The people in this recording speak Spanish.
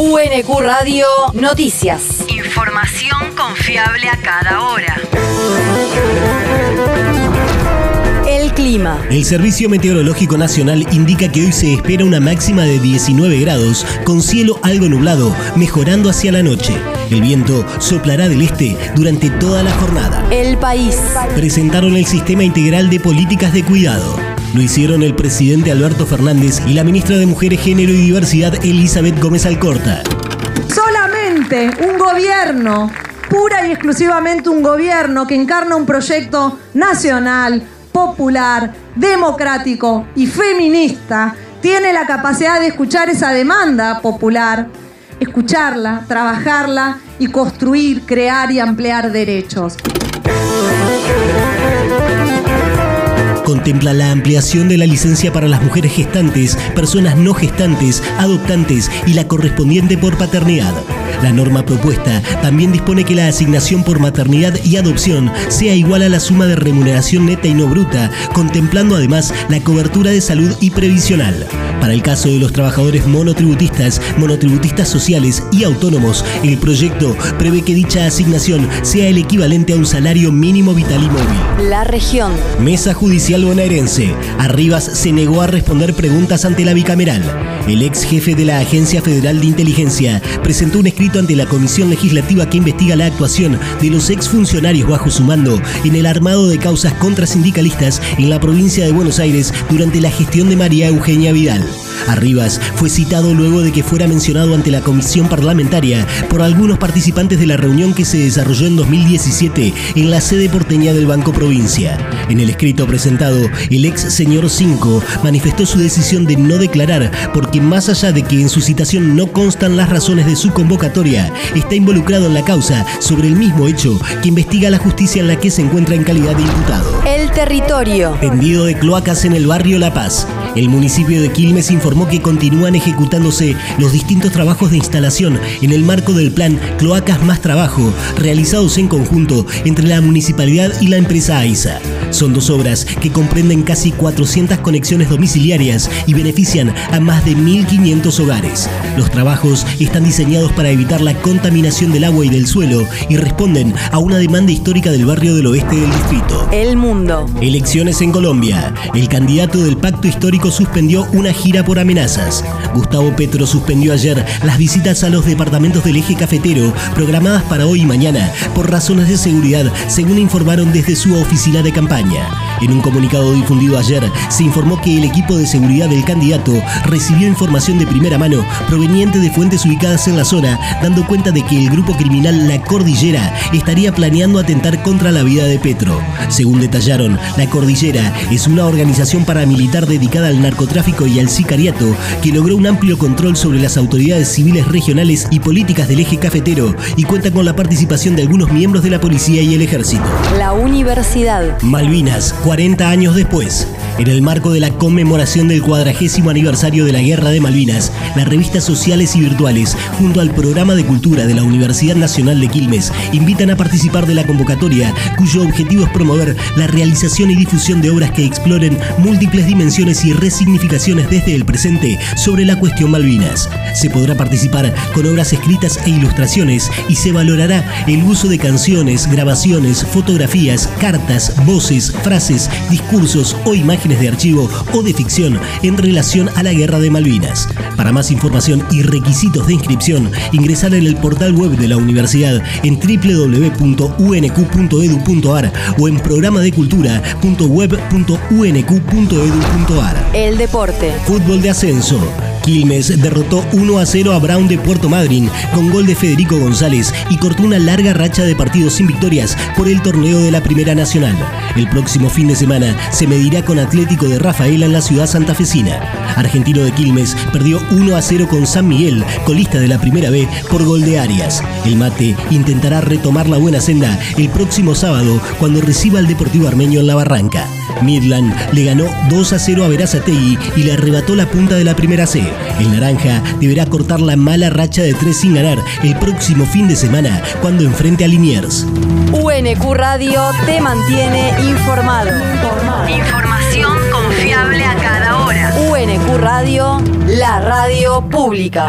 UNQ Radio Noticias. Información confiable a cada hora. El clima. El Servicio Meteorológico Nacional indica que hoy se espera una máxima de 19 grados, con cielo algo nublado, mejorando hacia la noche. El viento soplará del este durante toda la jornada. El país. Presentaron el Sistema Integral de Políticas de Cuidado. Lo hicieron el presidente Alberto Fernández y la ministra de Mujeres, Género y Diversidad, Elizabeth Gómez Alcorta. Solamente un gobierno, pura y exclusivamente un gobierno que encarna un proyecto nacional, popular, democrático y feminista, tiene la capacidad de escuchar esa demanda popular, escucharla, trabajarla y construir, crear y ampliar derechos. Contempla la ampliación de la licencia para las mujeres gestantes, personas no gestantes, adoptantes y la correspondiente por paternidad. La norma propuesta también dispone que la asignación por maternidad y adopción sea igual a la suma de remuneración neta y no bruta, contemplando además la cobertura de salud y previsional. Para el caso de los trabajadores monotributistas, monotributistas sociales y autónomos, el proyecto prevé que dicha asignación sea el equivalente a un salario mínimo vital y móvil. La región. Mesa Judicial Bonaerense. Arribas se negó a responder preguntas ante la bicameral. El ex jefe de la Agencia Federal de Inteligencia presentó un escrito ante la Comisión Legislativa que investiga la actuación de los exfuncionarios bajo su mando en el armado de causas contra sindicalistas en la provincia de Buenos Aires durante la gestión de María Eugenia Vidal. Arribas fue citado luego de que fuera mencionado ante la comisión parlamentaria por algunos participantes de la reunión que se desarrolló en 2017 en la sede porteña del Banco Provincia. En el escrito presentado, el ex señor 5 manifestó su decisión de no declarar porque más allá de que en su citación no constan las razones de su convocatoria, está involucrado en la causa sobre el mismo hecho que investiga la justicia en la que se encuentra en calidad de imputado. El territorio. Tendido de cloacas en el barrio La Paz. El municipio de Quilmes informó que continúan ejecutándose los distintos trabajos de instalación en el marco del plan Cloacas más Trabajo, realizados en conjunto entre la municipalidad y la empresa AISA. Son dos obras que comprenden casi 400 conexiones domiciliarias y benefician a más de 1.500 hogares. Los trabajos están diseñados para evitar la contaminación del agua y del suelo y responden a una demanda histórica del barrio del oeste del distrito. El mundo. Elecciones en Colombia. El candidato del pacto histórico suspendió una gira por amenazas. Gustavo Petro suspendió ayer las visitas a los departamentos del eje cafetero programadas para hoy y mañana por razones de seguridad, según informaron desde su oficina de campaña. En un comunicado difundido ayer, se informó que el equipo de seguridad del candidato recibió información de primera mano proveniente de fuentes ubicadas en la zona, dando cuenta de que el grupo criminal La Cordillera estaría planeando atentar contra la vida de Petro. Según detallaron, La Cordillera es una organización paramilitar dedicada al narcotráfico y al sicariato que logró un amplio control sobre las autoridades civiles regionales y políticas del eje cafetero y cuenta con la participación de algunos miembros de la policía y el ejército. La universidad. Malvinas, 40 años después. En el marco de la conmemoración del cuadragésimo aniversario de la Guerra de Malvinas, las revistas sociales y virtuales, junto al programa de cultura de la Universidad Nacional de Quilmes, invitan a participar de la convocatoria, cuyo objetivo es promover la realización y difusión de obras que exploren múltiples dimensiones y resignificaciones desde el presente sobre la cuestión Malvinas. Se podrá participar con obras escritas e ilustraciones y se valorará el uso de canciones, grabaciones, fotografías, cartas, voces, frases, discursos o imágenes de archivo o de ficción en relación a la Guerra de Malvinas. Para más información y requisitos de inscripción, ingresar en el portal web de la universidad en www.unq.edu.ar o en programadecultura.web.unq.edu.ar. El deporte. Fútbol de ascenso. Quilmes derrotó 1 a 0 a Brown de Puerto Madryn con gol de Federico González y cortó una larga racha de partidos sin victorias por el torneo de la Primera Nacional. El próximo fin de semana se medirá con Atlético de Rafaela en la ciudad santafesina. Argentino de Quilmes perdió 1 a 0 con San Miguel, colista de la Primera B, por gol de Arias. El mate intentará retomar la buena senda el próximo sábado cuando reciba al Deportivo Armeño en la Barranca. Midland le ganó 2 a 0 a Verazategui y le arrebató la punta de la primera C. El Naranja deberá cortar la mala racha de tres sin ganar el próximo fin de semana cuando enfrente a Liniers. UNQ Radio te mantiene informado. Información confiable a cada hora. UNQ Radio, la radio pública.